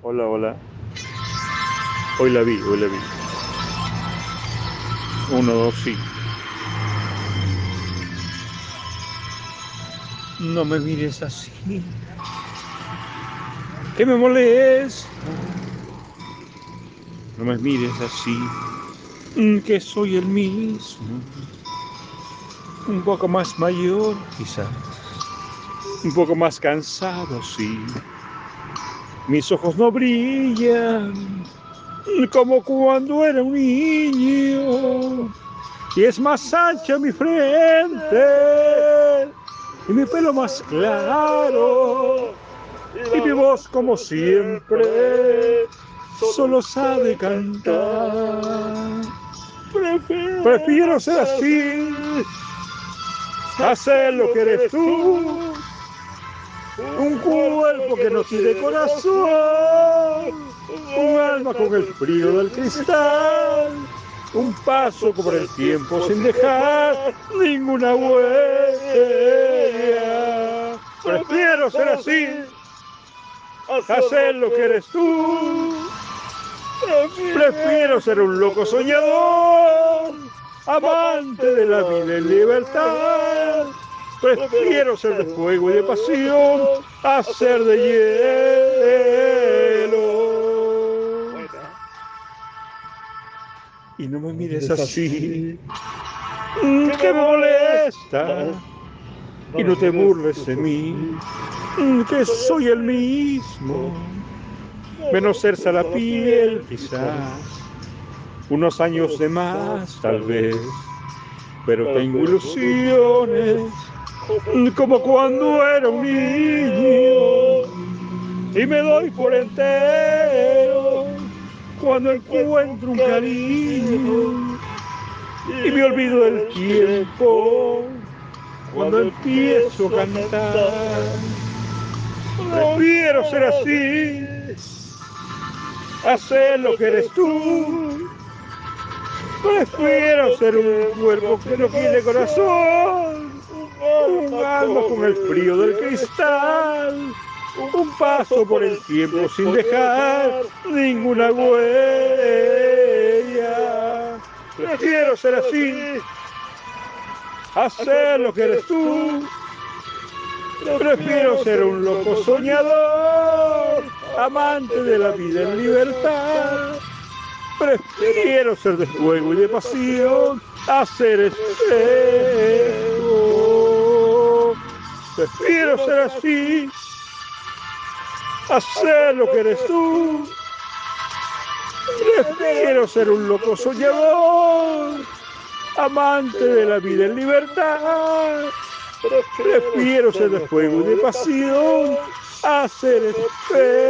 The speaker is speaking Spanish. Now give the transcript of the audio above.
Hola, hola. Hoy la vi, hoy la vi. Uno, dos, sí. No me mires así. Que me molesta. No me mires así. Que soy el mismo. Un poco más mayor, quizás. Un poco más cansado, sí. Mis ojos no brillan como cuando era un niño. Y es más ancha mi frente y mi pelo más claro. Y mi voz como siempre solo sabe cantar. Prefiero ser así, hacer lo que eres tú. Un cuerpo que no tiene corazón, un alma con el frío del cristal, un paso por el tiempo sin dejar ninguna huella. Prefiero ser así, hacer lo que eres tú. Prefiero ser un loco soñador, amante de la vida y libertad. Prefiero ser de fuego y de pasión a ser de hielo. Y no me mires así, que molesta. Y no te burles de mí, que soy el mismo. Menos cerza la piel, quizás. Unos años de más, tal vez. Pero tengo ilusiones como cuando era un niño y me doy por entero cuando encuentro un cariño y me olvido del tiempo cuando empiezo a cantar. Prefiero ser así, hacer lo que eres tú. Prefiero ser un cuerpo que no tiene corazón un alma con el frío del cristal, un paso por el tiempo sin dejar ninguna huella. Prefiero ser así, hacer lo que eres tú. Prefiero ser un loco soñador, amante de la vida en libertad. Prefiero ser de fuego y de pasión, hacer espejo. Prefiero ser así, hacer lo que eres tú. Prefiero ser un loco soñador, amante de la vida en libertad. Prefiero ser de fuego y de pasión, hacer espejo.